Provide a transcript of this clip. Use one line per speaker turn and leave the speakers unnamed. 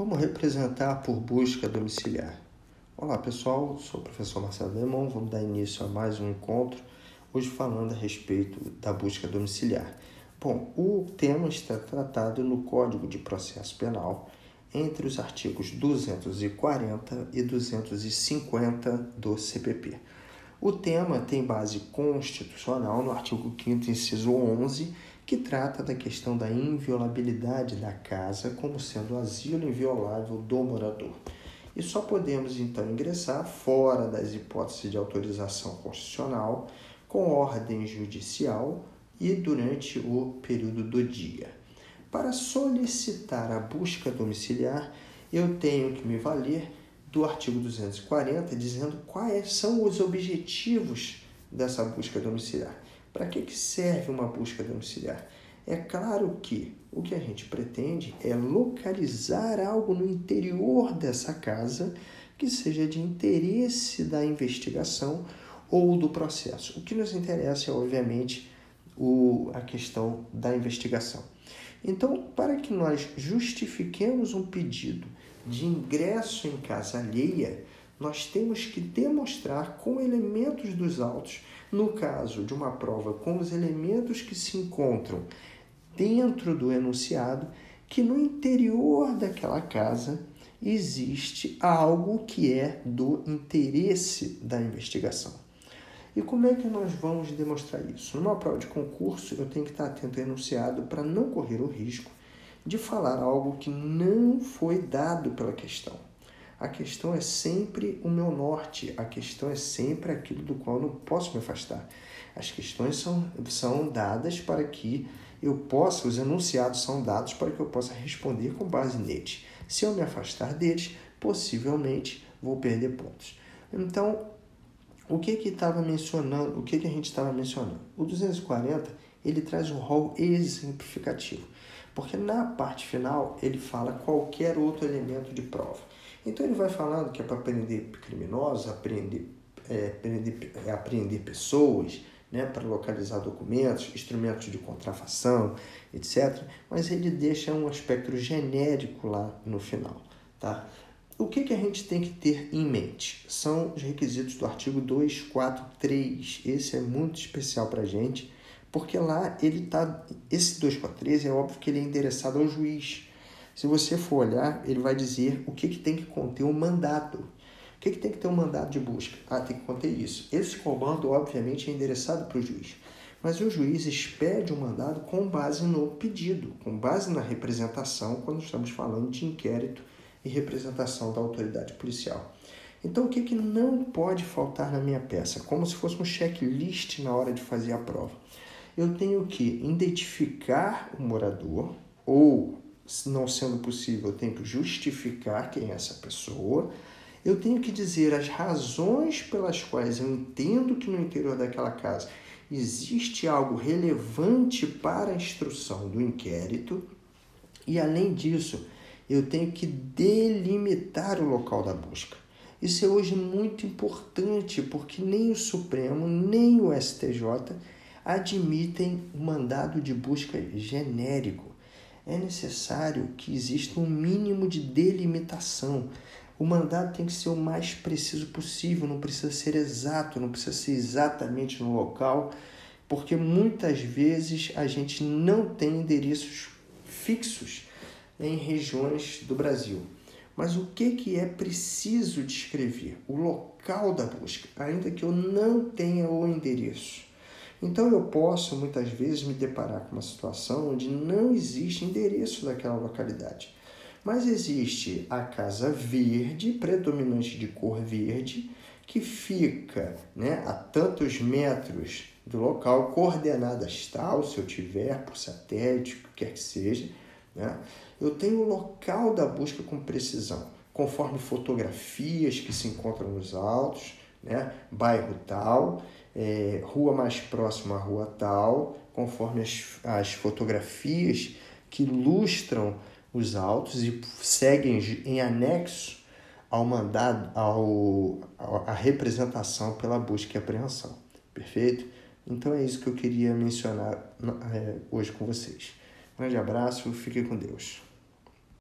Como representar por busca domiciliar? Olá pessoal, sou o professor Marcelo Demon, vamos dar início a mais um encontro, hoje falando a respeito da busca domiciliar. Bom, o tema está tratado no Código de Processo Penal, entre os artigos 240 e 250 do CPP. O tema tem base constitucional no artigo 5 inciso 11 que trata da questão da inviolabilidade da casa como sendo o asilo inviolável do morador. E só podemos então ingressar fora das hipóteses de autorização constitucional, com ordem judicial e durante o período do dia. Para solicitar a busca domiciliar, eu tenho que me valer do artigo 240, dizendo quais são os objetivos dessa busca domiciliar. Para que, que serve uma busca domiciliar? É claro que o que a gente pretende é localizar algo no interior dessa casa que seja de interesse da investigação ou do processo. O que nos interessa é, obviamente, o, a questão da investigação. Então, para que nós justifiquemos um pedido de ingresso em casa alheia, nós temos que demonstrar com elementos dos autos, no caso de uma prova com os elementos que se encontram dentro do enunciado, que no interior daquela casa existe algo que é do interesse da investigação. E como é que nós vamos demonstrar isso? Numa prova de concurso, eu tenho que estar atento ao enunciado para não correr o risco de falar algo que não foi dado pela questão. A questão é sempre o meu norte, a questão é sempre aquilo do qual eu não posso me afastar. As questões são, são dadas para que eu possa, os enunciados são dados para que eu possa responder com base neles. Se eu me afastar deles, possivelmente vou perder pontos. Então, o que que estava mencionando, o que que a gente estava mencionando? O 240, ele traz um rol exemplificativo, porque na parte final ele fala qualquer outro elemento de prova. Então ele vai falando que é para aprender criminosos, aprender, é, aprender, é, pessoas, né, para localizar documentos, instrumentos de contrafação, etc. Mas ele deixa um aspecto genérico lá no final. Tá? O que, que a gente tem que ter em mente? São os requisitos do artigo 243. Esse é muito especial para a gente, porque lá ele está. Esse 243 é óbvio que ele é endereçado ao juiz. Se você for olhar, ele vai dizer o que, que tem que conter o mandato. O que, que tem que ter um mandato de busca? Ah, tem que conter isso. Esse comando, obviamente, é endereçado para o juiz. Mas o juiz expede o um mandado com base no pedido, com base na representação, quando estamos falando de inquérito e representação da autoridade policial. Então, o que, que não pode faltar na minha peça? Como se fosse um checklist na hora de fazer a prova. Eu tenho que identificar o morador, ou, não sendo possível, eu tenho que justificar quem é essa pessoa. Eu tenho que dizer as razões pelas quais eu entendo que no interior daquela casa existe algo relevante para a instrução do inquérito. E, além disso, eu tenho que delimitar o local da busca. Isso é hoje muito importante porque nem o Supremo nem o STJ admitem o mandado de busca genérico. É necessário que exista um mínimo de delimitação. O mandado tem que ser o mais preciso possível, não precisa ser exato, não precisa ser exatamente no local, porque muitas vezes a gente não tem endereços fixos em regiões do Brasil. Mas o que, que é preciso descrever? O local da busca, ainda que eu não tenha o endereço. Então eu posso muitas vezes me deparar com uma situação onde não existe endereço daquela localidade. Mas existe a casa verde, predominante de cor verde, que fica né, a tantos metros do local, coordenadas tal, se eu tiver, por satélite, o que quer que seja, né? Eu tenho o local da busca com precisão, conforme fotografias que se encontram nos autos, né? bairro tal, é, rua mais próxima à rua tal, conforme as, as fotografias que ilustram os autos e seguem em anexo ao mandado, ao, à representação pela busca e apreensão. Perfeito? Então é isso que eu queria mencionar é, hoje com vocês. Grande abraço, fique com Deus.